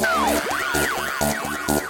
Isso!